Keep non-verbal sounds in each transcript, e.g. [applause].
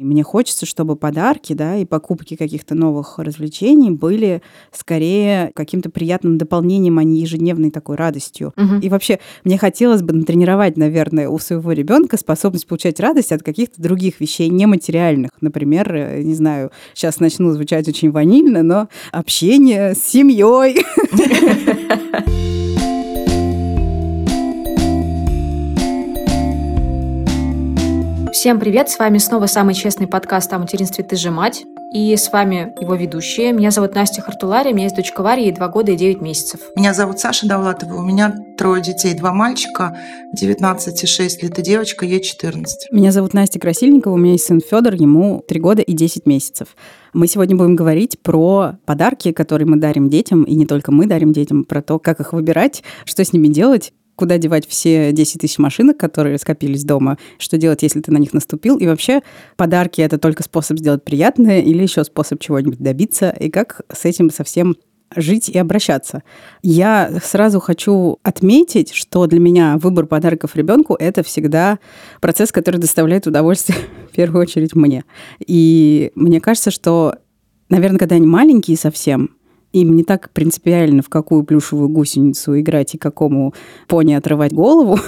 И мне хочется, чтобы подарки, да, и покупки каких-то новых развлечений были скорее каким-то приятным дополнением, а не ежедневной такой радостью. Угу. И вообще, мне хотелось бы натренировать, наверное, у своего ребенка способность получать радость от каких-то других вещей нематериальных. Например, э, не знаю, сейчас начну звучать очень ванильно, но общение с семьей. [laughs] Всем привет, с вами снова самый честный подкаст о материнстве «Ты же мать». И с вами его ведущие. Меня зовут Настя Хартулари, у меня есть дочка Варя, ей 2 года и 9 месяцев. Меня зовут Саша Давлатова, у меня трое детей, два мальчика, 19 и 6 лет, и девочка, ей 14. Меня зовут Настя Красильникова, у меня есть сын Федор, ему 3 года и 10 месяцев. Мы сегодня будем говорить про подарки, которые мы дарим детям, и не только мы дарим детям, про то, как их выбирать, что с ними делать, куда девать все 10 тысяч машинок, которые скопились дома, что делать, если ты на них наступил, и вообще подарки — это только способ сделать приятное или еще способ чего-нибудь добиться, и как с этим совсем жить и обращаться. Я сразу хочу отметить, что для меня выбор подарков ребенку это всегда процесс, который доставляет удовольствие [laughs] в первую очередь мне. И мне кажется, что, наверное, когда они маленькие совсем, им не так принципиально, в какую плюшевую гусеницу играть и какому пони отрывать голову.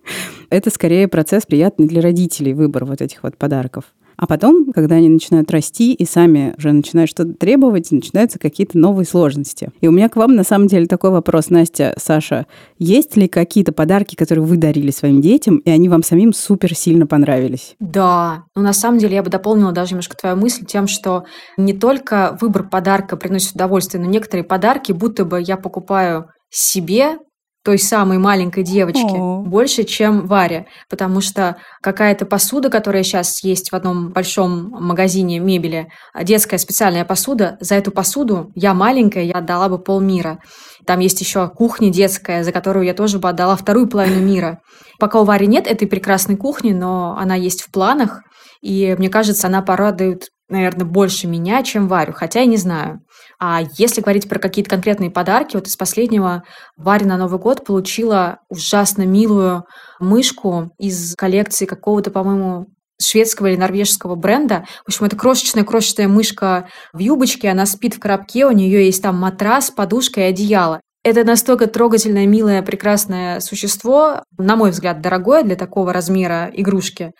[laughs] Это скорее процесс приятный для родителей, выбор вот этих вот подарков. А потом, когда они начинают расти и сами уже начинают что-то требовать, начинаются какие-то новые сложности. И у меня к вам на самом деле такой вопрос, Настя, Саша. Есть ли какие-то подарки, которые вы дарили своим детям, и они вам самим супер сильно понравились? Да. Ну, на самом деле, я бы дополнила даже немножко твою мысль тем, что не только выбор подарка приносит удовольствие, но некоторые подарки, будто бы я покупаю себе той самой маленькой девочки О. больше, чем Варя, потому что какая-то посуда, которая сейчас есть в одном большом магазине мебели, детская специальная посуда, за эту посуду я маленькая, я отдала бы полмира. Там есть еще кухня детская, за которую я тоже бы отдала вторую половину мира. Пока у Вари нет этой прекрасной кухни, но она есть в планах, и мне кажется, она порадует наверное, больше меня, чем Варю, хотя я не знаю. А если говорить про какие-то конкретные подарки, вот из последнего Варя на Новый год получила ужасно милую мышку из коллекции какого-то, по-моему, шведского или норвежского бренда. В общем, это крошечная-крошечная мышка в юбочке, она спит в коробке, у нее есть там матрас, подушка и одеяло. Это настолько трогательное, милое, прекрасное существо, на мой взгляд, дорогое для такого размера игрушки,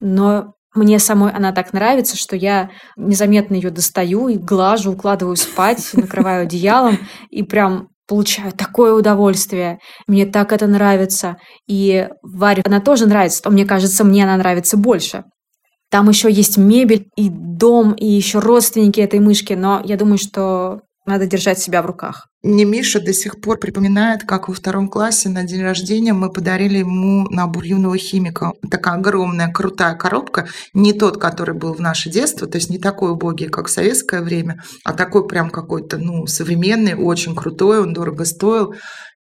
но мне самой она так нравится, что я незаметно ее достаю и глажу, укладываю спать, [laughs] накрываю одеялом и прям получаю такое удовольствие. Мне так это нравится. И Варе она тоже нравится, но мне кажется, мне она нравится больше. Там еще есть мебель и дом, и еще родственники этой мышки, но я думаю, что надо держать себя в руках. Мне Миша до сих пор припоминает, как во втором классе на день рождения мы подарили ему набор юного химика. Такая огромная, крутая коробка. Не тот, который был в наше детство, то есть не такой убогий, как в советское время, а такой прям какой-то, ну, современный, очень крутой, он дорого стоил.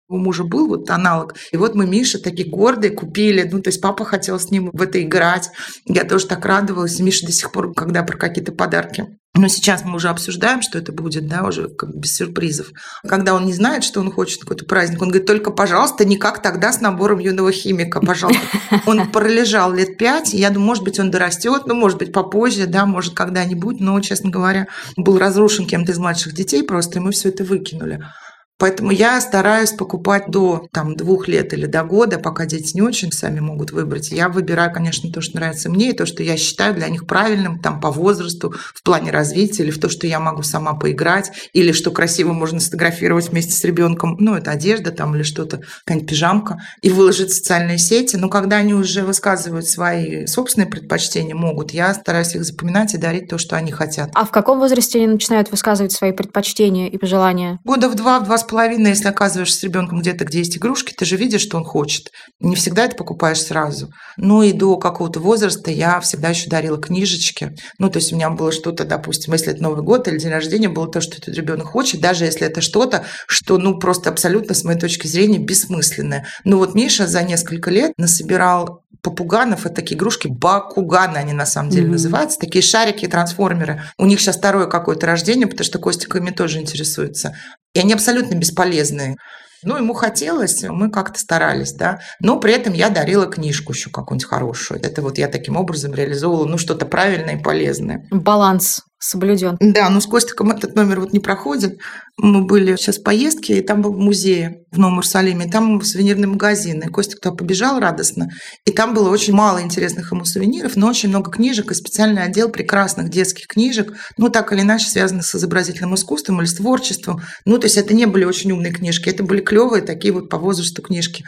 У мужа был вот аналог. И вот мы Миша такие гордые купили. Ну, то есть папа хотел с ним в это играть. Я тоже так радовалась. Миша до сих пор, когда про какие-то подарки но сейчас мы уже обсуждаем, что это будет, да, уже как бы без сюрпризов. Когда он не знает, что он хочет какой-то праздник, он говорит, только, пожалуйста, не как тогда с набором юного химика, пожалуйста. [laughs] Он пролежал лет пять, я думаю, может быть, он дорастет, ну, может быть, попозже, да, может, когда-нибудь, но, честно говоря, был разрушен кем-то из младших детей просто, и мы все это выкинули. Поэтому я стараюсь покупать до там, двух лет или до года, пока дети не очень сами могут выбрать. Я выбираю, конечно, то, что нравится мне, и то, что я считаю для них правильным там, по возрасту, в плане развития, или в то, что я могу сама поиграть, или что красиво можно сфотографировать вместе с ребенком. Ну, это одежда там или что-то, какая-нибудь пижамка, и выложить в социальные сети. Но когда они уже высказывают свои собственные предпочтения, могут, я стараюсь их запоминать и дарить то, что они хотят. А в каком возрасте они начинают высказывать свои предпочтения и пожелания? Года в два, в два с половиной, если оказываешься с ребенком где-то, где есть игрушки, ты же видишь, что он хочет. Не всегда это покупаешь сразу. Ну и до какого-то возраста я всегда еще дарила книжечки. Ну, то есть у меня было что-то, допустим, если это Новый год или день рождения, было то, что этот ребенок хочет, даже если это что-то, что, ну, просто абсолютно, с моей точки зрения, бессмысленное. Ну вот Миша за несколько лет насобирал попуганов, это такие игрушки, бакуганы они на самом деле mm-hmm. называются, такие шарики, трансформеры. У них сейчас второе какое-то рождение, потому что Костик ими тоже интересуется. И они абсолютно бесполезные. Ну, ему хотелось, мы как-то старались, да. Но при этом я дарила книжку еще какую-нибудь хорошую. Это вот я таким образом реализовывала, ну, что-то правильное и полезное. Баланс соблюден. Да, но с Костиком этот номер вот не проходит. Мы были сейчас в поездке, и там был музей в Новом Иерусалиме, там сувенирный магазин. И Костик туда побежал радостно. И там было очень мало интересных ему сувениров, но очень много книжек и специальный отдел прекрасных детских книжек, ну, так или иначе связанных с изобразительным искусством или с творчеством. Ну, то есть это не были очень умные книжки, это были клевые такие вот по возрасту книжки.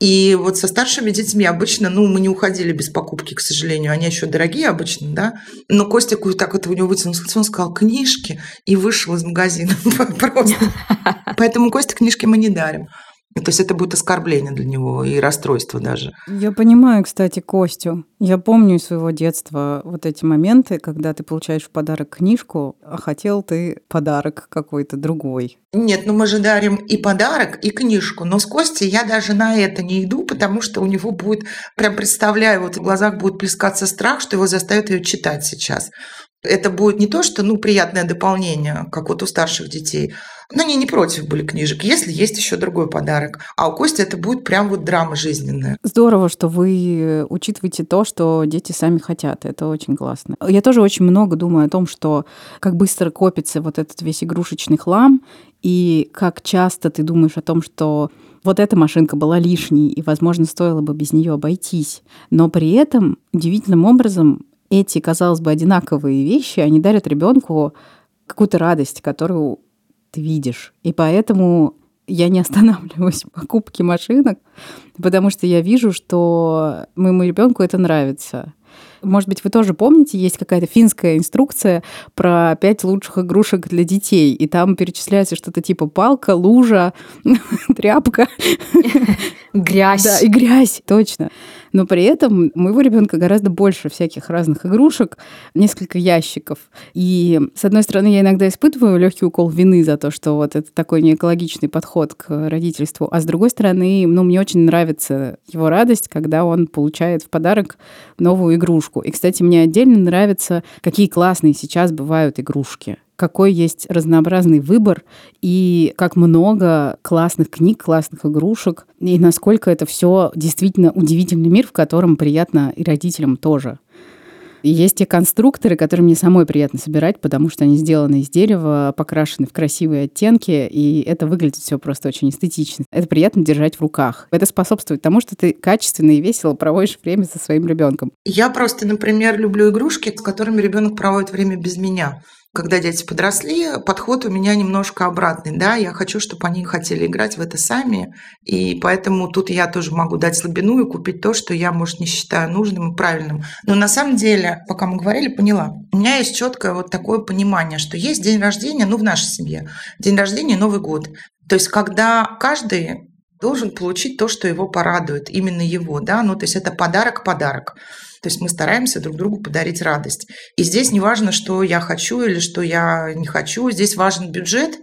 И вот со старшими детьми обычно, ну, мы не уходили без покупки, к сожалению. Они еще дорогие обычно, да. Но Костик так вот у него вытянулся, он сказал книжки и вышел из магазина [laughs] просто. Поэтому Костя книжки мы не дарим. То есть это будет оскорбление для него и расстройство даже. Я понимаю, кстати, Костю. Я помню из своего детства вот эти моменты, когда ты получаешь в подарок книжку, а хотел ты подарок какой-то другой. Нет, ну мы же дарим и подарок, и книжку. Но с Костей я даже на это не иду, потому что у него будет, прям представляю, вот в глазах будет плескаться страх, что его заставят ее читать сейчас. Это будет не то, что ну, приятное дополнение, как вот у старших детей, но они не против были книжек, если есть еще другой подарок. А у Кости это будет прям вот драма жизненная. Здорово, что вы учитываете то, что дети сами хотят. Это очень классно. Я тоже очень много думаю о том, что как быстро копится вот этот весь игрушечный хлам, и как часто ты думаешь о том, что вот эта машинка была лишней, и, возможно, стоило бы без нее обойтись. Но при этом удивительным образом эти, казалось бы, одинаковые вещи, они дарят ребенку какую-то радость, которую ты видишь. И поэтому я не останавливаюсь в покупке машинок, потому что я вижу, что моему ребенку это нравится. Может быть, вы тоже помните, есть какая-то финская инструкция про пять лучших игрушек для детей, и там перечисляется что-то типа палка, лужа, [laughs] тряпка. Грязь. Да, и грязь, точно но при этом у моего ребенка гораздо больше всяких разных игрушек, несколько ящиков. И, с одной стороны, я иногда испытываю легкий укол вины за то, что вот это такой неэкологичный подход к родительству, а с другой стороны, ну, мне очень нравится его радость, когда он получает в подарок новую игрушку. И, кстати, мне отдельно нравится, какие классные сейчас бывают игрушки какой есть разнообразный выбор и как много классных книг, классных игрушек, и насколько это все действительно удивительный мир, в котором приятно и родителям тоже. Есть те конструкторы, которые мне самой приятно собирать, потому что они сделаны из дерева, покрашены в красивые оттенки, и это выглядит все просто очень эстетично. Это приятно держать в руках. Это способствует тому, что ты качественно и весело проводишь время со своим ребенком. Я просто, например, люблю игрушки, с которыми ребенок проводит время без меня когда дети подросли, подход у меня немножко обратный. Да? Я хочу, чтобы они хотели играть в это сами. И поэтому тут я тоже могу дать слабину и купить то, что я, может, не считаю нужным и правильным. Но на самом деле, пока мы говорили, поняла. У меня есть четкое вот такое понимание, что есть день рождения, ну, в нашей семье. День рождения – Новый год. То есть, когда каждый должен получить то, что его порадует, именно его, да, ну, то есть это подарок-подарок. То есть мы стараемся друг другу подарить радость. И здесь не важно, что я хочу или что я не хочу, здесь важен бюджет,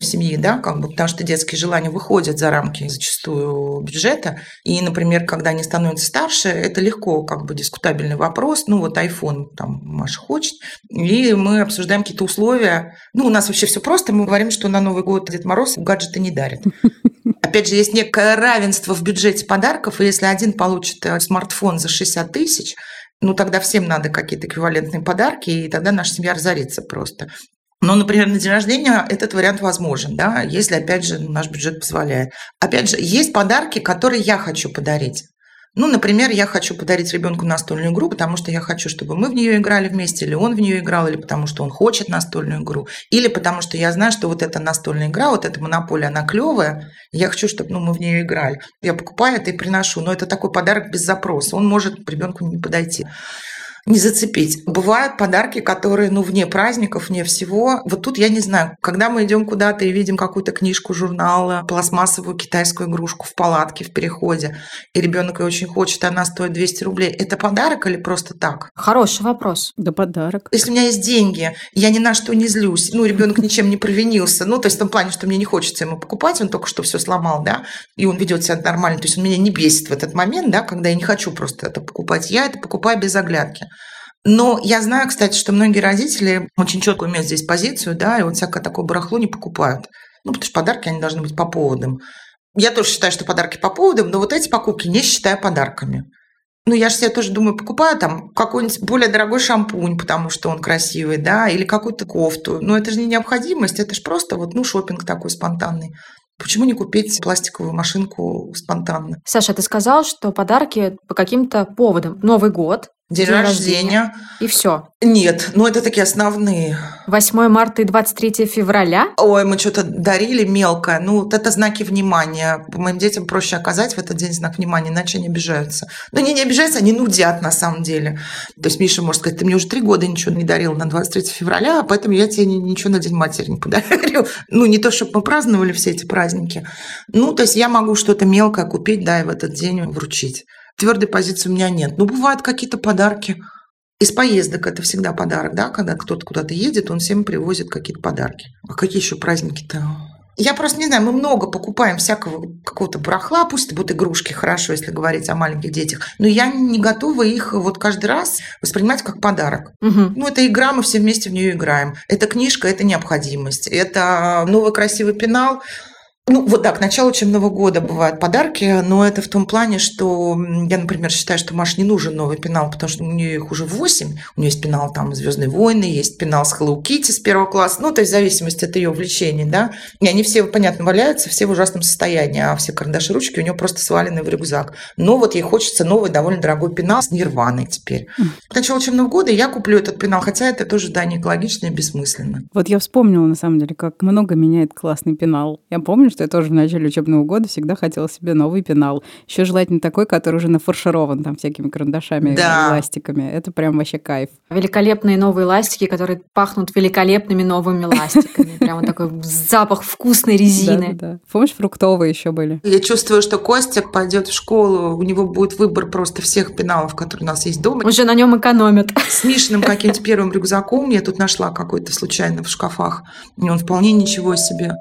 в семьи, да, как бы, потому что детские желания выходят за рамки зачастую бюджета. И, например, когда они становятся старше, это легко, как бы, дискутабельный вопрос. Ну, вот iPhone там Маша хочет, и мы обсуждаем какие-то условия. Ну, у нас вообще все просто. Мы говорим, что на Новый год Дед Мороз гаджеты не дарит. [laughs] Опять же, есть некое равенство в бюджете подарков, и если один получит э, смартфон за 60 тысяч, ну, тогда всем надо какие-то эквивалентные подарки, и тогда наша семья разорится просто. Но, например, на день рождения этот вариант возможен, да, если, опять же, наш бюджет позволяет. Опять же, есть подарки, которые я хочу подарить. Ну, например, я хочу подарить ребенку настольную игру, потому что я хочу, чтобы мы в нее играли вместе, или он в нее играл, или потому что он хочет настольную игру, или потому что я знаю, что вот эта настольная игра, вот эта монополия, она клевая, я хочу, чтобы ну, мы в нее играли. Я покупаю это и приношу, но это такой подарок без запроса, он может ребенку не подойти не зацепить. Бывают подарки, которые, ну, вне праздников, вне всего. Вот тут я не знаю, когда мы идем куда-то и видим какую-то книжку, журнал, пластмассовую китайскую игрушку в палатке, в переходе, и ребенок ее очень хочет, она стоит 200 рублей, это подарок или просто так? Хороший вопрос. Да подарок. Если у меня есть деньги, я ни на что не злюсь, ну, ребенок ничем не провинился, ну, то есть в том плане, что мне не хочется ему покупать, он только что все сломал, да, и он ведет себя нормально, то есть он меня не бесит в этот момент, да, когда я не хочу просто это покупать, я это покупаю без оглядки. Но я знаю, кстати, что многие родители очень четко имеют здесь позицию, да, и вот всякое такое барахло не покупают. Ну, потому что подарки, они должны быть по поводам. Я тоже считаю, что подарки по поводам, но вот эти покупки не считаю подарками. Ну, я же себе тоже думаю, покупаю там какой-нибудь более дорогой шампунь, потому что он красивый, да, или какую-то кофту. Но это же не необходимость, это же просто вот, ну, шопинг такой спонтанный. Почему не купить пластиковую машинку спонтанно? Саша, ты сказал, что подарки по каким-то поводам. Новый год, День, День рождения. рождения. И все. Нет, ну это такие основные. 8 марта и 23 февраля? Ой, мы что-то дарили мелкое. Ну, вот это знаки внимания. Моим детям проще оказать в этот день знак внимания, иначе они обижаются. Ну, не, не обижаются, они нудят на самом деле. То есть Миша может сказать, ты мне уже три года ничего не дарил на 23 февраля, поэтому я тебе ничего на День матери не подарю. [laughs] Ну, не то, чтобы мы праздновали все эти праздники. Ну, то есть я могу что-то мелкое купить, да, и в этот день вручить. Твердой позиции у меня нет. Ну, бывают какие-то подарки. Из поездок это всегда подарок, да, когда кто-то куда-то едет, он всем привозит какие-то подарки. А какие еще праздники-то? Я просто не знаю, мы много покупаем всякого какого-то барахла, пусть это будут игрушки, хорошо, если говорить о маленьких детях, но я не готова их вот каждый раз воспринимать как подарок. Угу. Ну, это игра, мы все вместе в нее играем. Это книжка, это необходимость. Это новый красивый пенал, ну, вот так, к началу учебного года бывают подарки, но это в том плане, что я, например, считаю, что Маш не нужен новый пенал, потому что у нее их уже 8. У нее есть пенал там «Звездные войны», есть пенал с Hello Kitty с первого класса, ну, то есть в зависимости от ее увлечений, да. И они все, понятно, валяются, все в ужасном состоянии, а все карандаши, ручки у нее просто свалены в рюкзак. Но вот ей хочется новый, довольно дорогой пенал с нирваной теперь. К началу учебного года я куплю этот пенал, хотя это тоже, да, не экологично и бессмысленно. Вот я вспомнила, на самом деле, как много меняет классный пенал. Я помню, что я тоже в начале учебного года всегда хотела себе новый пенал. Еще желательно такой, который уже нафарширован там всякими карандашами да. и ластиками. Это прям вообще кайф. Великолепные новые ластики, которые пахнут великолепными новыми ластиками. Прямо такой запах вкусной резины. Да, да. Помнишь, фруктовые еще были? Я чувствую, что Костя пойдет в школу, у него будет выбор просто всех пеналов, которые у нас есть дома. Уже на нем экономят. С Мишиным каким-то первым рюкзаком я тут нашла какой-то случайно в шкафах. И он вполне ничего себе.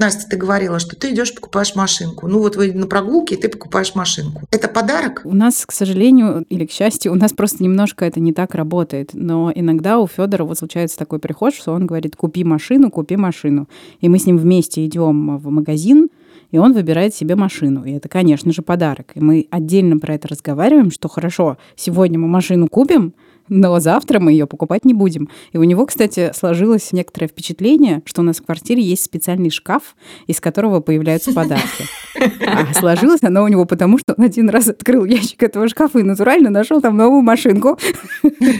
Настя, ты говорила, что ты идешь покупаешь машинку. Ну вот вы на прогулке, и ты покупаешь машинку. Это подарок? У нас, к сожалению или к счастью, у нас просто немножко это не так работает. Но иногда у Федора вот случается такой приход, что он говорит, купи машину, купи машину. И мы с ним вместе идем в магазин, и он выбирает себе машину. И это, конечно же, подарок. И мы отдельно про это разговариваем, что хорошо, сегодня мы машину купим, но завтра мы ее покупать не будем. И у него, кстати, сложилось некоторое впечатление, что у нас в квартире есть специальный шкаф, из которого появляются подарки. А сложилось оно у него потому, что он один раз открыл ящик этого шкафа и натурально нашел там новую машинку.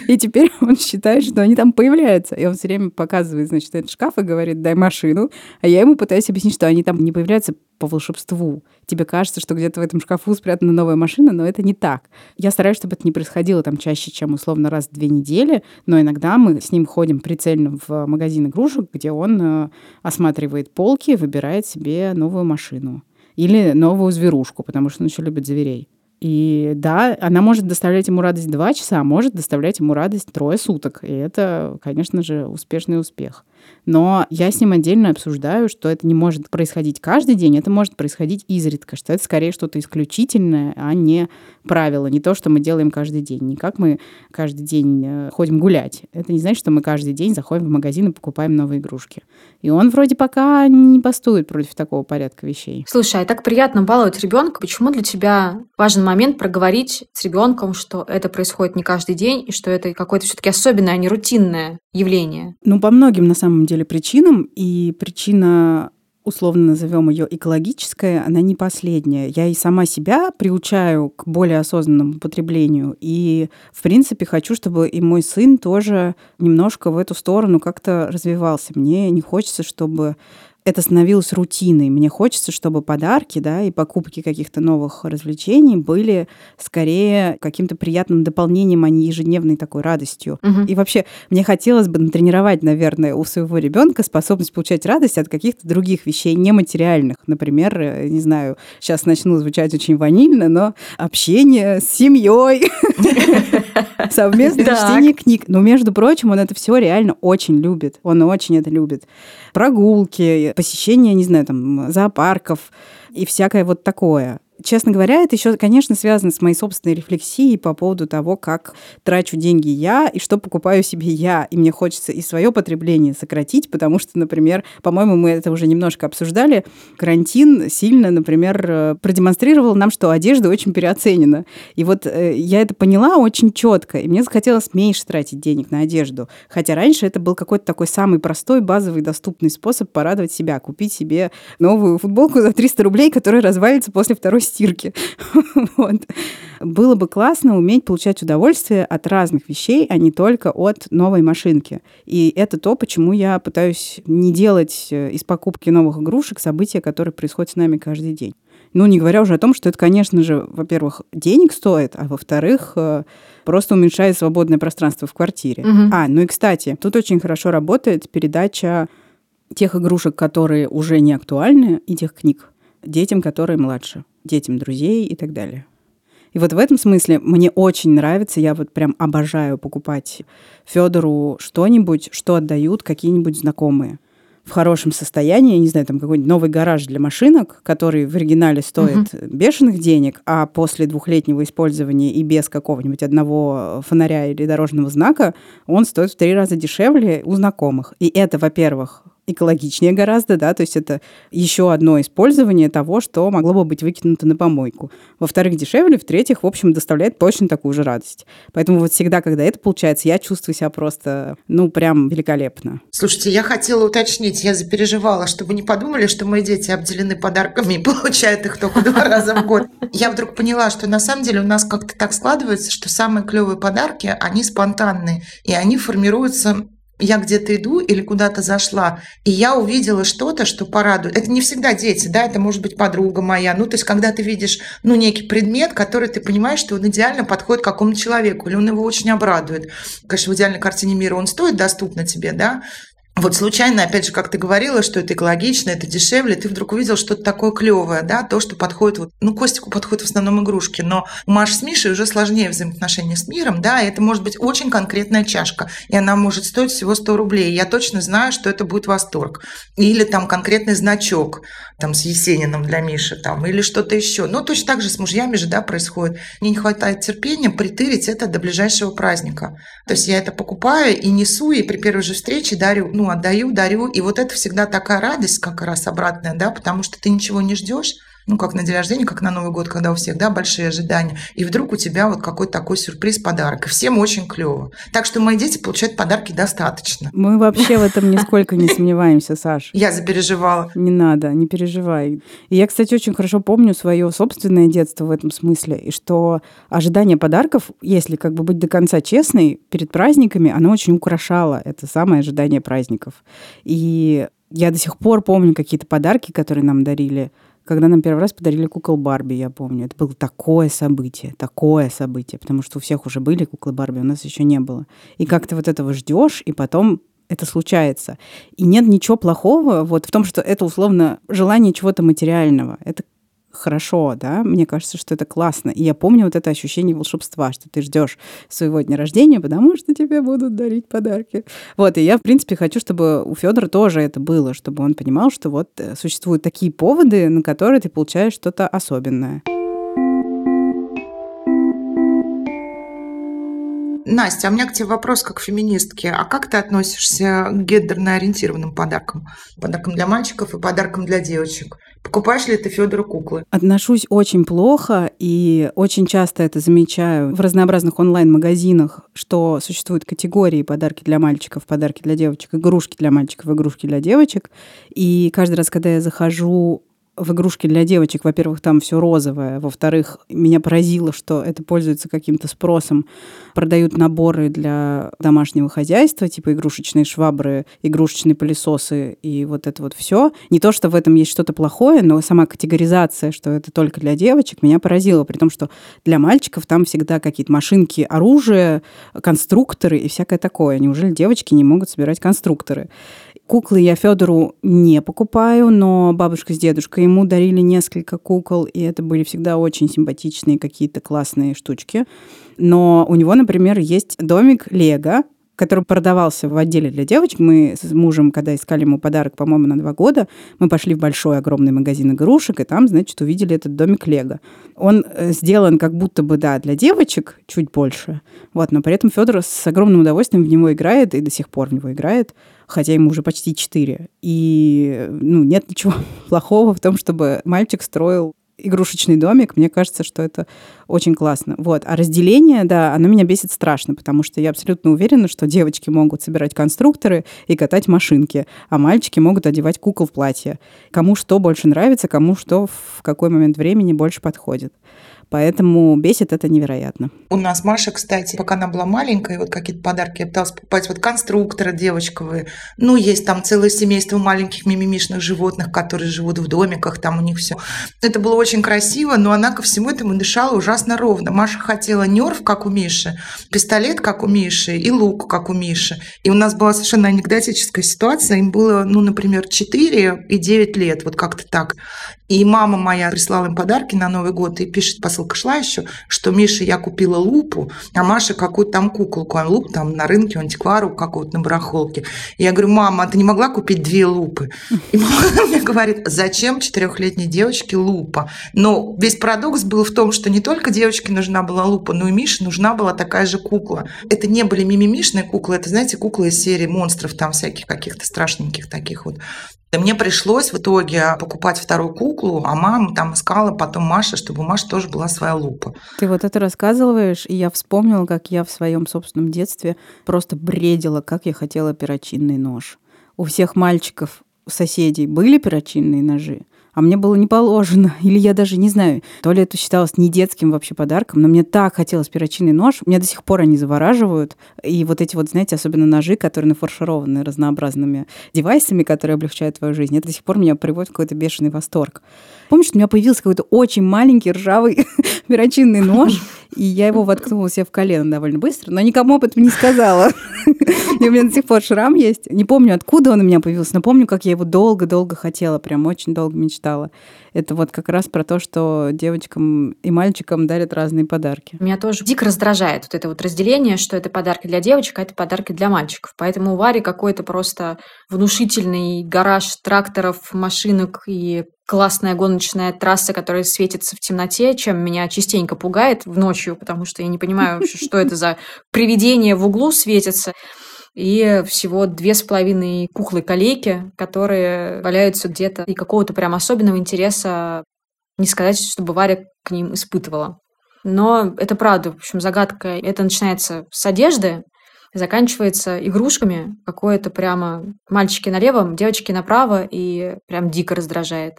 И теперь он считает, что они там появляются. И он все время показывает, значит, этот шкаф и говорит, дай машину. А я ему пытаюсь объяснить, что они там не появляются по волшебству. Тебе кажется, что где-то в этом шкафу спрятана новая машина, но это не так. Я стараюсь, чтобы это не происходило там чаще, чем условно раз в две недели, но иногда мы с ним ходим прицельно в магазин игрушек, где он э, осматривает полки, выбирает себе новую машину. Или новую зверушку, потому что он еще любит зверей. И да, она может доставлять ему радость два часа, а может доставлять ему радость трое суток. И это, конечно же, успешный успех. Но я с ним отдельно обсуждаю, что это не может происходить каждый день, это может происходить изредка, что это скорее что-то исключительное, а не правило, не то, что мы делаем каждый день. Не как мы каждый день э, ходим гулять. Это не значит, что мы каждый день заходим в магазин и покупаем новые игрушки. И он вроде пока не бастует против такого порядка вещей. Слушай, а так приятно баловать ребенка. Почему для тебя важен момент проговорить с ребенком, что это происходит не каждый день, и что это какое-то все-таки особенное, а не рутинное явление? Ну, по многим, на самом деле, причинам. И причина условно назовем ее экологическая, она не последняя. Я и сама себя приучаю к более осознанному потреблению. И, в принципе, хочу, чтобы и мой сын тоже немножко в эту сторону как-то развивался. Мне не хочется, чтобы это становилось рутиной. Мне хочется, чтобы подарки да, и покупки каких-то новых развлечений были скорее каким-то приятным дополнением, а не ежедневной такой радостью. Угу. И вообще, мне хотелось бы натренировать, наверное, у своего ребенка способность получать радость от каких-то других вещей нематериальных. Например, э, не знаю, сейчас начну звучать очень ванильно, но общение с семьей, [laughs] [laughs] совместное чтение книг. Но, между прочим, он это все реально очень любит. Он очень это любит. Прогулки, посещение, не знаю, там, зоопарков и всякое вот такое. Честно говоря, это еще, конечно, связано с моей собственной рефлексией по поводу того, как трачу деньги я и что покупаю себе я. И мне хочется и свое потребление сократить, потому что, например, по-моему, мы это уже немножко обсуждали, карантин сильно, например, э, продемонстрировал нам, что одежда очень переоценена. И вот э, я это поняла очень четко, и мне захотелось меньше тратить денег на одежду. Хотя раньше это был какой-то такой самый простой, базовый, доступный способ порадовать себя, купить себе новую футболку за 300 рублей, которая развалится после второй стирки. [laughs] вот. Было бы классно уметь получать удовольствие от разных вещей, а не только от новой машинки. И это то, почему я пытаюсь не делать э, из покупки новых игрушек события, которые происходят с нами каждый день. Ну, не говоря уже о том, что это, конечно же, во-первых, денег стоит, а во-вторых, э, просто уменьшает свободное пространство в квартире. Угу. А, ну и, кстати, тут очень хорошо работает передача тех игрушек, которые уже не актуальны, и тех книг детям, которые младше, детям друзей и так далее. И вот в этом смысле мне очень нравится, я вот прям обожаю покупать Федору что-нибудь, что отдают какие-нибудь знакомые в хорошем состоянии, я не знаю, там какой-нибудь новый гараж для машинок, который в оригинале стоит угу. бешеных денег, а после двухлетнего использования и без какого-нибудь одного фонаря или дорожного знака он стоит в три раза дешевле у знакомых. И это, во-первых, экологичнее гораздо, да, то есть это еще одно использование того, что могло бы быть выкинуто на помойку. Во-вторых, дешевле, в-третьих, в общем, доставляет точно такую же радость. Поэтому вот всегда, когда это получается, я чувствую себя просто, ну, прям великолепно. Слушайте, я хотела уточнить, я запереживала, чтобы не подумали, что мои дети обделены подарками и получают их только два раза в год. Я вдруг поняла, что на самом деле у нас как-то так складывается, что самые клевые подарки, они спонтанные, и они формируются я где-то иду или куда-то зашла, и я увидела что-то, что порадует. Это не всегда дети, да, это может быть подруга моя. Ну, то есть, когда ты видишь, ну, некий предмет, который ты понимаешь, что он идеально подходит какому-то человеку, или он его очень обрадует. Конечно, в идеальной картине мира он стоит доступно тебе, да, вот случайно, опять же, как ты говорила, что это экологично, это дешевле, ты вдруг увидел что-то такое клевое, да, то, что подходит, вот, ну, Костику подходит в основном игрушки, но у Маши с Мишей уже сложнее взаимоотношения с миром, да, и это может быть очень конкретная чашка, и она может стоить всего 100 рублей, я точно знаю, что это будет восторг. Или там конкретный значок, там, с Есениным для Миши, там, или что-то еще. Ну, точно так же с мужьями же, да, происходит. Мне не хватает терпения притырить это до ближайшего праздника. То есть я это покупаю и несу, и при первой же встрече дарю, ну, отдаю, дарю. И вот это всегда такая радость, как раз обратная, да, потому что ты ничего не ждешь, ну, как на день рождения, как на Новый год, когда у всех, да, большие ожидания. И вдруг у тебя вот какой-то такой сюрприз, подарок. И всем очень клево. Так что мои дети получают подарки достаточно. Мы вообще в этом нисколько не [laughs] сомневаемся, Саш. Я запереживала. Не надо, не переживай. И я, кстати, очень хорошо помню свое собственное детство в этом смысле, и что ожидание подарков, если как бы быть до конца честной, перед праздниками, оно очень украшало это самое ожидание праздников. И я до сих пор помню какие-то подарки, которые нам дарили когда нам первый раз подарили кукол Барби, я помню. Это было такое событие, такое событие, потому что у всех уже были куклы Барби, у нас еще не было. И как ты вот этого ждешь, и потом это случается. И нет ничего плохого вот в том, что это условно желание чего-то материального. Это хорошо, да, мне кажется, что это классно. И я помню вот это ощущение волшебства, что ты ждешь своего дня рождения, потому что тебе будут дарить подарки. Вот, и я, в принципе, хочу, чтобы у Федора тоже это было, чтобы он понимал, что вот э, существуют такие поводы, на которые ты получаешь что-то особенное. Настя, а у меня к тебе вопрос как феминистки. А как ты относишься к гендерно ориентированным подаркам? Подаркам для мальчиков и подаркам для девочек? Покупаешь ли ты Федору куклы? Отношусь очень плохо и очень часто это замечаю в разнообразных онлайн-магазинах, что существуют категории подарки для мальчиков, подарки для девочек, игрушки для мальчиков, игрушки для девочек. И каждый раз, когда я захожу в игрушки для девочек, во-первых, там все розовое, во-вторых, меня поразило, что это пользуется каким-то спросом. Продают наборы для домашнего хозяйства, типа игрушечные швабры, игрушечные пылесосы и вот это вот все. Не то, что в этом есть что-то плохое, но сама категоризация, что это только для девочек, меня поразила, при том, что для мальчиков там всегда какие-то машинки, оружие, конструкторы и всякое такое. Неужели девочки не могут собирать конструкторы? Куклы я Федору не покупаю, но бабушка с дедушкой ему дарили несколько кукол, и это были всегда очень симпатичные какие-то классные штучки. Но у него, например, есть домик Лего, который продавался в отделе для девочек. Мы с мужем, когда искали ему подарок, по-моему, на два года, мы пошли в большой огромный магазин игрушек, и там, значит, увидели этот домик Лего. Он э, сделан как будто бы, да, для девочек чуть больше, вот, но при этом Федор с огромным удовольствием в него играет и до сих пор в него играет хотя ему уже почти четыре. И ну, нет ничего [laughs] плохого в том, чтобы мальчик строил игрушечный домик, мне кажется, что это очень классно. Вот. А разделение, да, оно меня бесит страшно, потому что я абсолютно уверена, что девочки могут собирать конструкторы и катать машинки, а мальчики могут одевать кукол в платье. Кому что больше нравится, кому что в какой момент времени больше подходит. Поэтому бесит это невероятно. У нас Маша, кстати, пока она была маленькая, вот какие-то подарки я пыталась покупать, вот конструкторы девочковые. Ну, есть там целое семейство маленьких мимимишных животных, которые живут в домиках, там у них все. Это было очень красиво, но она ко всему этому дышала ужасно ровно. Маша хотела нерв, как у Миши, пистолет, как у Миши, и лук, как у Миши. И у нас была совершенно анекдотическая ситуация. Им было, ну, например, 4 и 9 лет, вот как-то так. И мама моя прислала им подарки на Новый год и пишет посылка шла еще, что Мише я купила лупу, а Маше какую-то там куколку. А луп там на рынке, у антиквару какого-то на барахолке. И я говорю, мама, а ты не могла купить две лупы? И мама [laughs] мне говорит, зачем четырехлетней девочке лупа? Но весь парадокс был в том, что не только девочке нужна была лупа, но и Мише нужна была такая же кукла. Это не были мимимишные куклы, это, знаете, куклы из серии монстров, там всяких каких-то страшненьких таких вот. И мне пришлось в итоге покупать вторую куклу, а мама там искала потом Маша, чтобы у Маши тоже была своя лупа. Ты вот это рассказываешь, и я вспомнила, как я в своем собственном детстве просто бредила, как я хотела перочинный нож. У всех мальчиков, соседей были перочинные ножи, а мне было не положено. [laughs] Или я даже не знаю, то ли это считалось не детским вообще подарком, но мне так хотелось перочинный нож. Меня до сих пор они завораживают. И вот эти вот, знаете, особенно ножи, которые нафаршированы разнообразными девайсами, которые облегчают твою жизнь, это до сих пор меня приводит в какой-то бешеный восторг. Помнишь, что у меня появился какой-то очень маленький ржавый [laughs] перочинный нож, и я его воткнула себе в колено довольно быстро, но никому об этом не сказала. И у меня до сих пор шрам есть. Не помню, откуда он у меня появился, но помню, как я его долго-долго хотела, прям очень долго мечтала. Это вот как раз про то, что девочкам и мальчикам дарят разные подарки. Меня тоже дико раздражает вот это вот разделение, что это подарки для девочек, а это подарки для мальчиков. Поэтому у Вари какой-то просто внушительный гараж тракторов, машинок и классная гоночная трасса, которая светится в темноте, чем меня частенько пугает в ночью, потому что я не понимаю что это за привидение в углу светится. И всего две с половиной куклы-калейки, которые валяются где-то. И какого-то прям особенного интереса не сказать, чтобы Варя к ним испытывала. Но это правда, в общем, загадка. Это начинается с одежды, заканчивается игрушками. Какое-то прямо мальчики налево, девочки направо, и прям дико раздражает.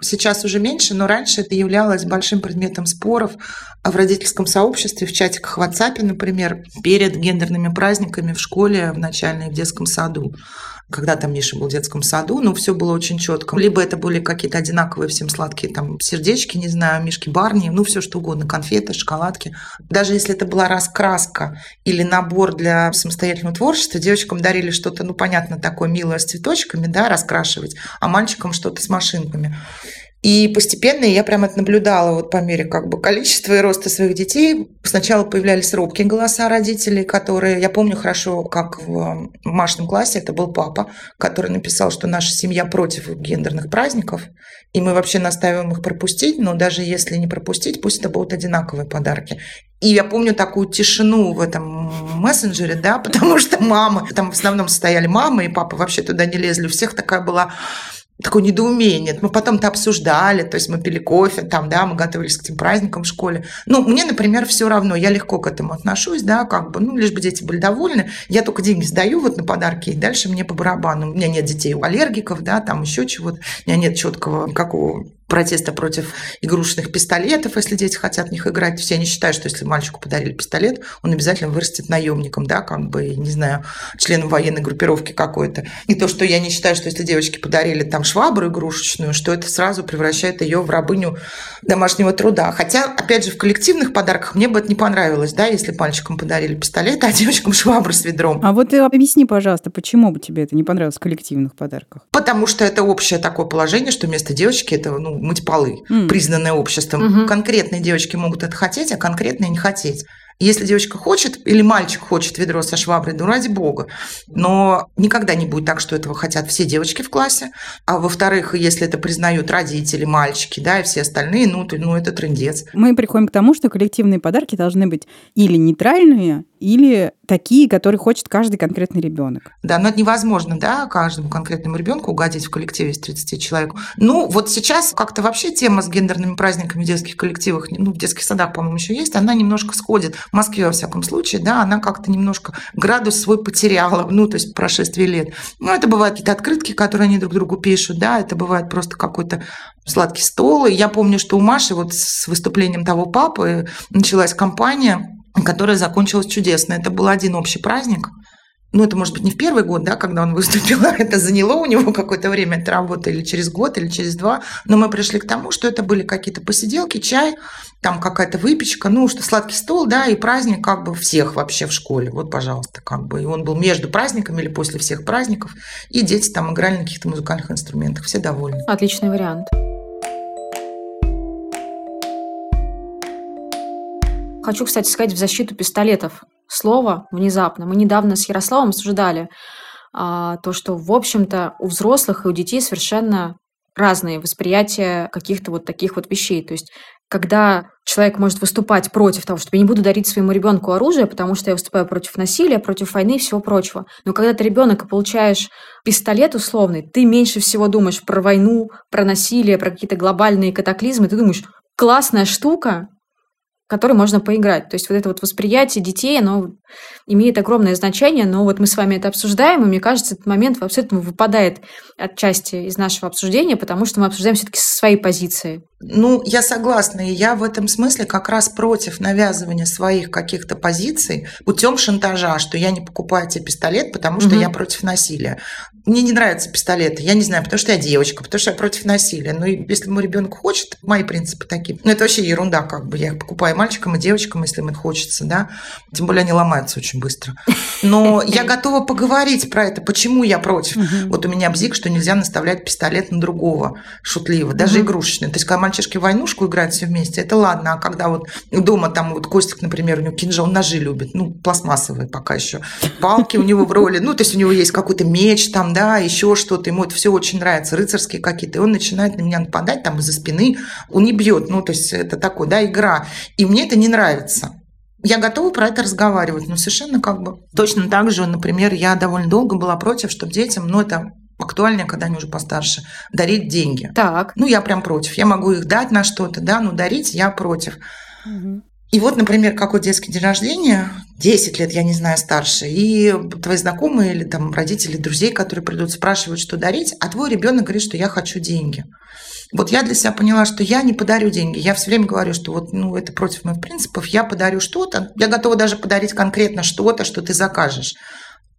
Сейчас уже меньше, но раньше это являлось большим предметом споров в родительском сообществе, в чатиках в WhatsApp, например, перед гендерными праздниками в школе, в начальной, в детском саду когда там Миша был в детском саду, ну, все было очень четко. Либо это были какие-то одинаковые всем сладкие там сердечки, не знаю, мишки Барни, ну, все что угодно, конфеты, шоколадки. Даже если это была раскраска или набор для самостоятельного творчества, девочкам дарили что-то, ну, понятно, такое милое с цветочками, да, раскрашивать, а мальчикам что-то с машинками. И постепенно я прям это наблюдала вот по мере как бы количества и роста своих детей. Сначала появлялись робкие голоса родителей, которые... Я помню хорошо, как в Машном классе это был папа, который написал, что наша семья против гендерных праздников, и мы вообще настаиваем их пропустить, но даже если не пропустить, пусть это будут одинаковые подарки. И я помню такую тишину в этом мессенджере, да, [laughs] потому что мамы, там в основном стояли мамы, и папа вообще туда не лезли. У всех такая была такое недоумение. Мы потом-то обсуждали, то есть мы пили кофе, там, да, мы готовились к этим праздникам в школе. Ну, мне, например, все равно, я легко к этому отношусь, да, как бы, ну, лишь бы дети были довольны. Я только деньги сдаю вот на подарки, и дальше мне по барабану. У меня нет детей у аллергиков, да, там еще чего-то. У меня нет четкого какого протеста против игрушечных пистолетов, если дети хотят в них играть. Все они считают, что если мальчику подарили пистолет, он обязательно вырастет наемником, да, как бы, не знаю, членом военной группировки какой-то. И то, что я не считаю, что если девочке подарили там швабру игрушечную, что это сразу превращает ее в рабыню домашнего труда. Хотя, опять же, в коллективных подарках мне бы это не понравилось, да, если мальчикам подарили пистолет, а [laughs] девочкам швабру с ведром. А вот объясни, пожалуйста, почему бы тебе это не понравилось в коллективных подарках? Потому что это общее такое положение, что вместо девочки это, ну, мыть полы, mm. признанное обществом. Mm-hmm. Конкретные девочки могут это хотеть, а конкретные не хотеть. Если девочка хочет или мальчик хочет ведро со шваброй, ну ради бога. Но никогда не будет так, что этого хотят все девочки в классе. А во-вторых, если это признают родители, мальчики, да, и все остальные, ну, то, ну это трендец. Мы приходим к тому, что коллективные подарки должны быть или нейтральные, или такие, которые хочет каждый конкретный ребенок. Да, но это невозможно, да, каждому конкретному ребенку угодить в коллективе из 30 человек. Ну, вот сейчас как-то вообще тема с гендерными праздниками в детских коллективах, ну, в детских садах, по-моему, еще есть, она немножко сходит. В Москве, во всяком случае, да, она как-то немножко градус свой потеряла, ну, то есть прошествие лет. Ну, это бывают какие-то открытки, которые они друг другу пишут, да, это бывает просто какой-то сладкий стол. И я помню, что у Маши вот с выступлением того папы началась кампания, которая закончилась чудесно. Это был один общий праздник. Ну, это может быть не в первый год, да, когда он выступил, а это заняло у него какое-то время, это работа или через год, или через два. Но мы пришли к тому, что это были какие-то посиделки, чай, там какая-то выпечка, ну, что сладкий стол, да, и праздник как бы всех вообще в школе. Вот, пожалуйста, как бы. И он был между праздниками или после всех праздников. И дети там играли на каких-то музыкальных инструментах. Все довольны. Отличный вариант. Хочу, кстати, сказать в защиту пистолетов. Слово внезапно. Мы недавно с Ярославом обсуждали а, то, что, в общем-то, у взрослых и у детей совершенно разные восприятия каких-то вот таких вот вещей. То есть, когда человек может выступать против того, что я не буду дарить своему ребенку оружие, потому что я выступаю против насилия, против войны и всего прочего. Но когда ты ребенок и получаешь пистолет условный, ты меньше всего думаешь про войну, про насилие, про какие-то глобальные катаклизмы. Ты думаешь, классная штука, которой можно поиграть. То есть вот это вот восприятие детей, оно имеет огромное значение, но вот мы с вами это обсуждаем, и мне кажется, этот момент абсолютно выпадает отчасти из нашего обсуждения, потому что мы обсуждаем все-таки свои позиции. Ну, я согласна, и я в этом смысле как раз против навязывания своих каких-то позиций путем шантажа, что я не покупаю тебе пистолет, потому что угу. я против насилия. Мне не нравятся пистолеты, я не знаю, потому что я девочка, потому что я против насилия. Но если мой ребенок хочет, мои принципы такие. Ну, это вообще ерунда, как бы. Я их покупаю мальчикам и девочкам, если им хочется, да. Тем более они ломаются очень быстро. Но я готова поговорить про это, почему я против. Вот у меня бзик, что нельзя наставлять пистолет на другого шутливо, даже игрушечный. То есть, когда мальчишки в войнушку играют все вместе, это ладно. А когда вот дома там вот Костик, например, у него кинжал, ножи любит, ну, пластмассовые пока еще. Палки у него в роли, ну, то есть у него есть какой-то меч там, да, еще что-то. Ему это все очень нравится, рыцарские какие-то. И он начинает на меня нападать там из-за спины. Он не бьет, ну, то есть это такое, да, игра. И мне это не нравится. Я готова про это разговаривать, но совершенно как бы точно так же, например, я довольно долго была против, чтобы детям, ну, это актуальнее, когда они уже постарше, дарить деньги. Так. Ну, я прям против. Я могу их дать на что-то, да, но дарить я против. Угу. И вот, например, какой детский день рождения, 10 лет, я не знаю, старше, и твои знакомые или там родители, друзей, которые придут, спрашивают, что дарить, а твой ребенок говорит, что я хочу деньги. Вот я для себя поняла, что я не подарю деньги. Я все время говорю, что вот, ну, это против моих принципов. Я подарю что-то. Я готова даже подарить конкретно что-то, что ты закажешь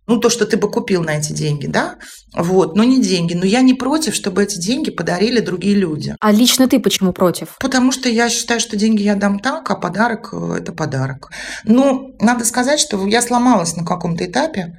ну, то, что ты бы купил на эти деньги, да, вот, но не деньги. Но я не против, чтобы эти деньги подарили другие люди. А лично ты почему против? Потому что я считаю, что деньги я дам так, а подарок э, – это подарок. Но надо сказать, что я сломалась на каком-то этапе.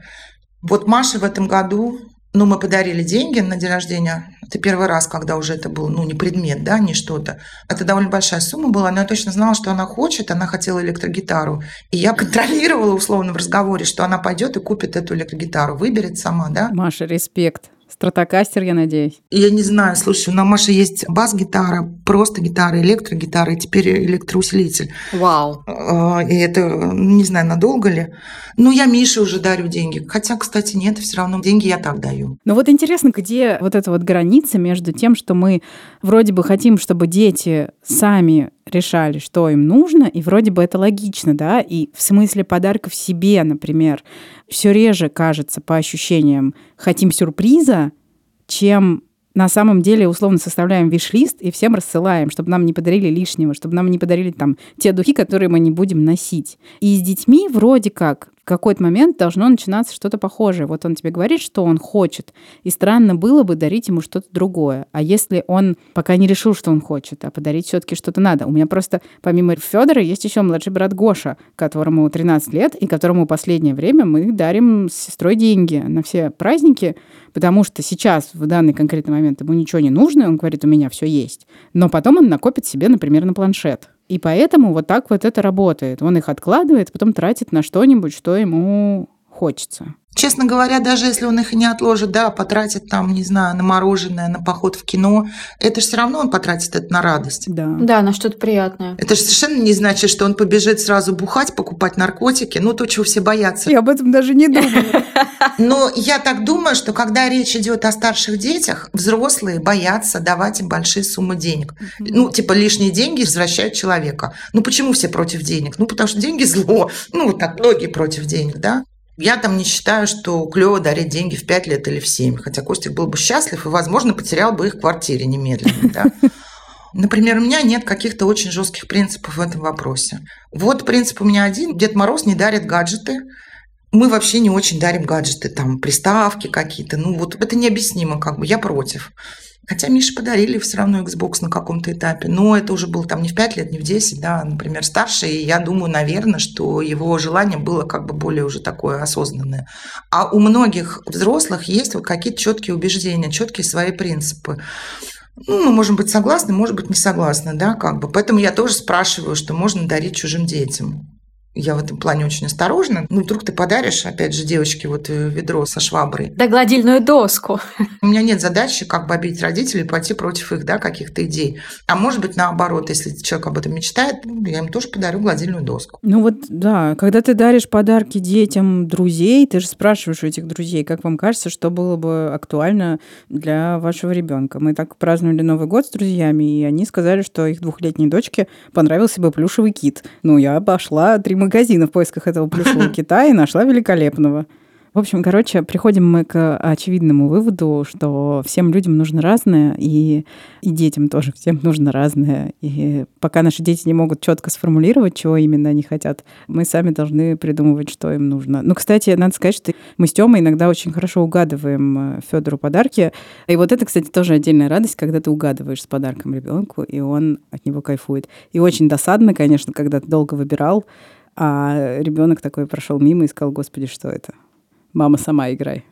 Вот Маше в этом году ну, мы подарили деньги на день рождения. Это первый раз, когда уже это был, ну, не предмет, да, не что-то. Это довольно большая сумма была, но я точно знала, что она хочет. Она хотела электрогитару. И я контролировала, условно, в разговоре, что она пойдет и купит эту электрогитару, выберет сама, да. Маша, респект. Стратокастер, я надеюсь. Я не знаю, слушай, у Маши есть бас-гитара, просто гитара, электрогитара и теперь электроусилитель. Вау. А, и это, не знаю, надолго ли. Ну, я Мише уже дарю деньги. Хотя, кстати, нет, все равно деньги я так даю. Ну вот интересно, где вот эта вот граница между тем, что мы вроде бы хотим, чтобы дети сами решали, что им нужно, и вроде бы это логично, да, и в смысле подарков себе, например, все реже кажется по ощущениям хотим сюрприза, чем на самом деле условно составляем виш-лист и всем рассылаем, чтобы нам не подарили лишнего, чтобы нам не подарили там те духи, которые мы не будем носить. И с детьми вроде как какой-то момент должно начинаться что-то похожее. Вот он тебе говорит, что он хочет, и странно было бы дарить ему что-то другое. А если он пока не решил, что он хочет, а подарить все-таки что-то надо? У меня просто помимо Федора есть еще младший брат Гоша, которому 13 лет, и которому последнее время мы дарим с сестрой деньги на все праздники, потому что сейчас, в данный конкретный момент, ему ничего не нужно, он говорит, у меня все есть. Но потом он накопит себе, например, на планшет И поэтому вот так вот это работает. Он их откладывает, потом тратит на что-нибудь, что ему хочется. Честно говоря, даже если он их и не отложит, да, потратит там, не знаю, на мороженое, на поход в кино, это же все равно он потратит это на радость. Да. Да, на что-то приятное. Это же совершенно не значит, что он побежит сразу бухать, покупать наркотики, ну то, чего все боятся. Я об этом даже не думаю. [laughs] Но я так думаю, что когда речь идет о старших детях, взрослые боятся давать им большие суммы денег. Ну, типа лишние деньги возвращают человека. Ну, почему все против денег? Ну, потому что деньги зло. Ну, вот так многие против денег, да. Я там не считаю, что клево дарить деньги в 5 лет или в 7. Хотя Костик был бы счастлив и, возможно, потерял бы их в квартире немедленно. Да? [laughs] Например, у меня нет каких-то очень жестких принципов в этом вопросе. Вот принцип у меня один. Дед Мороз не дарит гаджеты. Мы вообще не очень дарим гаджеты, там, приставки какие-то. Ну, вот это необъяснимо, как бы. Я против. Хотя Мише подарили все равно Xbox на каком-то этапе. Но это уже было там не в 5 лет, не в 10, да, например, старше. И я думаю, наверное, что его желание было как бы более уже такое осознанное. А у многих взрослых есть вот какие-то четкие убеждения, четкие свои принципы. Ну, мы можем быть согласны, может быть, не согласны, да, как бы. Поэтому я тоже спрашиваю, что можно дарить чужим детям. Я в этом плане очень осторожна. Ну, вдруг ты подаришь, опять же, девочке вот э, ведро со шваброй. Да гладильную доску. У меня нет задачи, как бы обидеть родителей, пойти против их, да, каких-то идей. А может быть, наоборот, если человек об этом мечтает, ну, я им тоже подарю гладильную доску. Ну вот, да, когда ты даришь подарки детям друзей, ты же спрашиваешь у этих друзей, как вам кажется, что было бы актуально для вашего ребенка. Мы так праздновали Новый год с друзьями, и они сказали, что их двухлетней дочке понравился бы плюшевый кит. Ну, я обошла три магазина в поисках этого плюшевого [laughs] кита и нашла великолепного. В общем, короче, приходим мы к очевидному выводу, что всем людям нужно разное, и, и детям тоже всем нужно разное. И пока наши дети не могут четко сформулировать, чего именно они хотят, мы сами должны придумывать, что им нужно. Ну, кстати, надо сказать, что мы с Тёмой иногда очень хорошо угадываем э, Федору подарки. И вот это, кстати, тоже отдельная радость, когда ты угадываешь с подарком ребенку, и он от него кайфует. И очень досадно, конечно, когда ты долго выбирал, а ребенок такой прошел мимо и сказал, господи, что это? Мама, сама играй.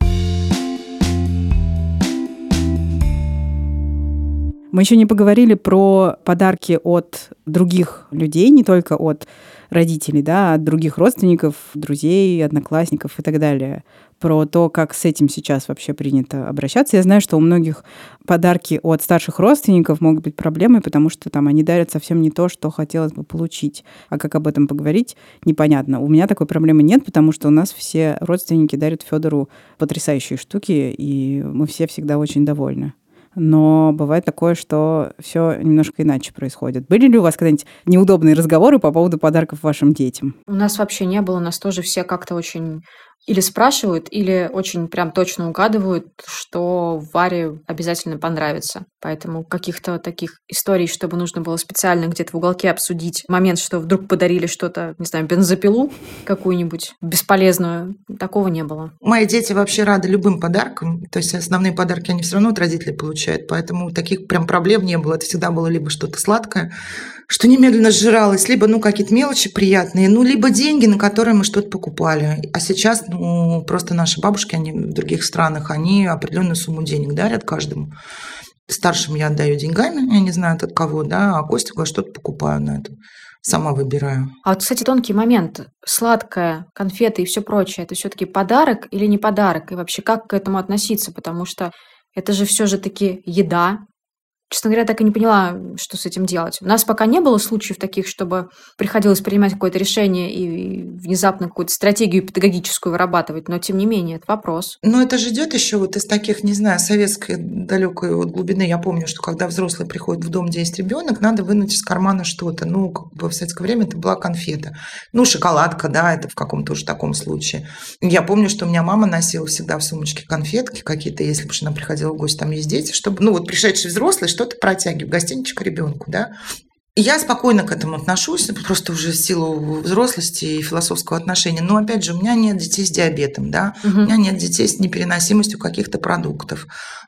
Мы еще не поговорили про подарки от других людей, не только от родителей, да, от других родственников, друзей, одноклассников и так далее про то, как с этим сейчас вообще принято обращаться. Я знаю, что у многих подарки от старших родственников могут быть проблемой, потому что там они дарят совсем не то, что хотелось бы получить. А как об этом поговорить, непонятно. У меня такой проблемы нет, потому что у нас все родственники дарят Федору потрясающие штуки, и мы все всегда очень довольны но бывает такое, что все немножко иначе происходит. Были ли у вас когда-нибудь неудобные разговоры по поводу подарков вашим детям? У нас вообще не было, у нас тоже все как-то очень или спрашивают, или очень прям точно угадывают, что Варе обязательно понравится. Поэтому каких-то таких историй, чтобы нужно было специально где-то в уголке обсудить момент, что вдруг подарили что-то, не знаю, бензопилу какую-нибудь бесполезную, такого не было. Мои дети вообще рады любым подаркам. То есть основные подарки они все равно от родителей получают. Поэтому таких прям проблем не было. Это всегда было либо что-то сладкое, что немедленно сжиралось, либо ну какие-то мелочи приятные, ну либо деньги, на которые мы что-то покупали. А сейчас ну, просто наши бабушки, они в других странах, они определенную сумму денег дарят каждому. Старшим я отдаю деньгами, я не знаю от кого, да, а Костику я что-то покупаю на это. Сама выбираю. А вот, кстати, тонкий момент. Сладкое, конфеты и все прочее, это все-таки подарок или не подарок? И вообще, как к этому относиться? Потому что это же все же таки еда, Честно говоря, так и не поняла, что с этим делать. У нас пока не было случаев таких, чтобы приходилось принимать какое-то решение и внезапно какую-то стратегию педагогическую вырабатывать, но тем не менее, это вопрос. Но это же идет еще вот из таких, не знаю, советской далекой вот глубины. Я помню, что когда взрослый приходит в дом, где есть ребенок, надо вынуть из кармана что-то. Ну, как бы в советское время это была конфета. Ну, шоколадка, да, это в каком-то уже таком случае. Я помню, что у меня мама носила всегда в сумочке конфетки какие-то, если бы она приходила в гости, там есть дети, чтобы, ну, вот пришедший взрослый, что-то протягиваю, гостиничек ребенку, да. Я спокойно к этому отношусь, просто уже в силу взрослости и философского отношения. Но опять же, у меня нет детей с диабетом, да, угу. у меня нет детей с непереносимостью каких-то продуктов.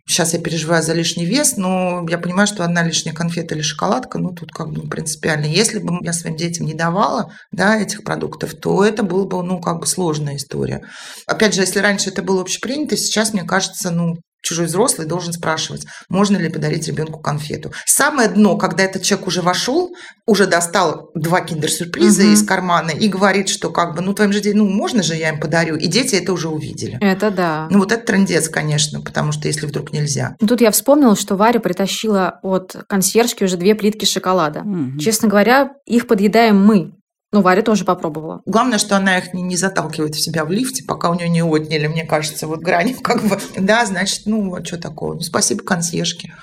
Сейчас я переживаю за лишний вес, но я понимаю, что одна лишняя конфета или шоколадка, ну тут как бы принципиально. Если бы я своим детям не давала, да, этих продуктов, то это было бы, ну, как бы сложная история. Опять же, если раньше это было общепринято, сейчас, мне кажется, ну, чужой взрослый должен спрашивать, можно ли подарить ребенку конфету. Самое дно, когда этот человек уже вошел, уже достал два киндер-сюрприза угу. из кармана и говорит, что как бы, ну, твоим же детям, ну, можно же я им подарю, и дети это уже увидели. Это да. Ну, вот это трендец, конечно, потому что если вдруг нельзя. Тут я вспомнила, что Варя притащила от консьержки уже две плитки шоколада. Угу. Честно говоря, их подъедаем мы, ну, Варя тоже попробовала. Главное, что она их не, не заталкивает в себя в лифте, пока у нее не отняли, мне кажется, вот грани, как бы, да, значит, ну, вот что такого. Ну, спасибо консьержке.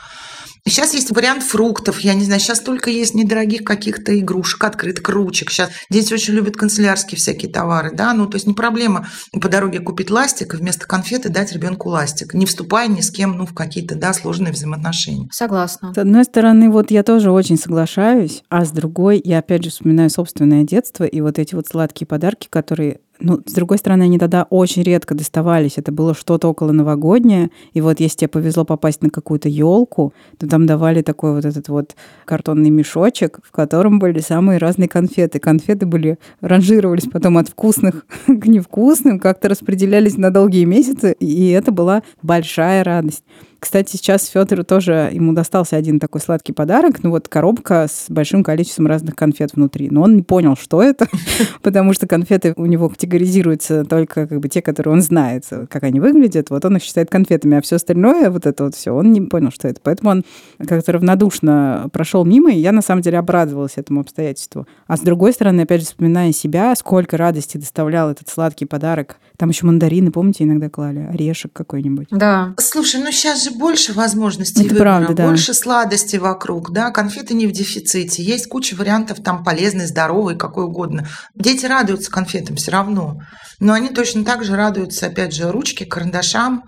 Сейчас есть вариант фруктов, я не знаю, сейчас только есть недорогих каких-то игрушек, открыток, ручек. Сейчас дети очень любят канцелярские всякие товары, да, ну то есть не проблема по дороге купить ластик и вместо конфеты дать ребенку ластик, не вступая ни с кем, ну в какие-то, да, сложные взаимоотношения. Согласна. С одной стороны, вот я тоже очень соглашаюсь, а с другой, я опять же вспоминаю собственное детство и вот эти вот сладкие подарки, которые ну, с другой стороны, они тогда очень редко доставались. Это было что-то около новогоднее. И вот если тебе повезло попасть на какую-то елку, то там давали такой вот этот вот картонный мешочек, в котором были самые разные конфеты. Конфеты были ранжировались потом от вкусных [laughs] к невкусным, как-то распределялись на долгие месяцы, и это была большая радость. Кстати, сейчас Федору тоже ему достался один такой сладкий подарок, ну вот коробка с большим количеством разных конфет внутри. Но он не понял, что это, [laughs] потому что конфеты у него категоризируются только как бы те, которые он знает, как они выглядят. Вот он их считает конфетами, а все остальное, вот это вот все, он не понял, что это. Поэтому он как-то равнодушно прошел мимо, и я на самом деле обрадовалась этому обстоятельству. А с другой стороны, опять же, вспоминая себя, сколько радости доставлял этот сладкий подарок. Там еще мандарины, помните, иногда клали, орешек какой-нибудь. Да. Слушай, ну сейчас же больше возможностей Это выбора, правда, да. больше сладости вокруг, да, конфеты не в дефиците, есть куча вариантов там полезные, здоровые, какой угодно. Дети радуются конфетам все равно, но они точно так же радуются, опять же, ручке, карандашам,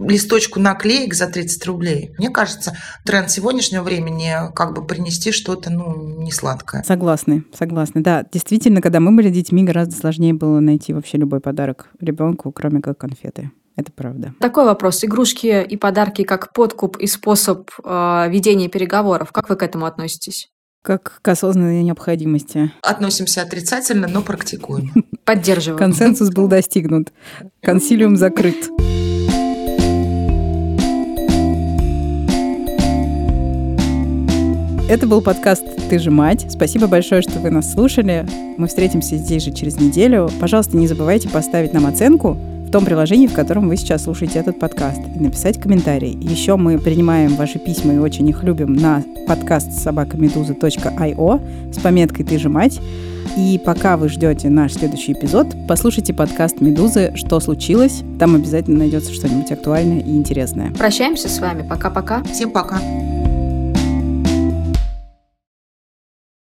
листочку наклеек за 30 рублей. Мне кажется, тренд сегодняшнего времени как бы принести что-то, ну, не сладкое. Согласны, согласны. Да, действительно, когда мы были детьми, гораздо сложнее было найти вообще любой подарок ребенку, кроме как конфеты. Это правда. Такой вопрос. Игрушки и подарки как подкуп и способ э, ведения переговоров. Как вы к этому относитесь? Как к осознанной необходимости. Относимся отрицательно, но практикуем. Поддерживаем. Консенсус был достигнут. Консилиум закрыт. Это был подкаст «Ты же мать». Спасибо большое, что вы нас слушали. Мы встретимся здесь же через неделю. Пожалуйста, не забывайте поставить нам оценку в том приложении, в котором вы сейчас слушаете этот подкаст, и написать комментарий. Еще мы принимаем ваши письма и очень их любим на подкаст собакамедуза.io с пометкой «Ты же мать». И пока вы ждете наш следующий эпизод, послушайте подкаст «Медузы. Что случилось?». Там обязательно найдется что-нибудь актуальное и интересное. Прощаемся с вами. Пока-пока. Всем пока.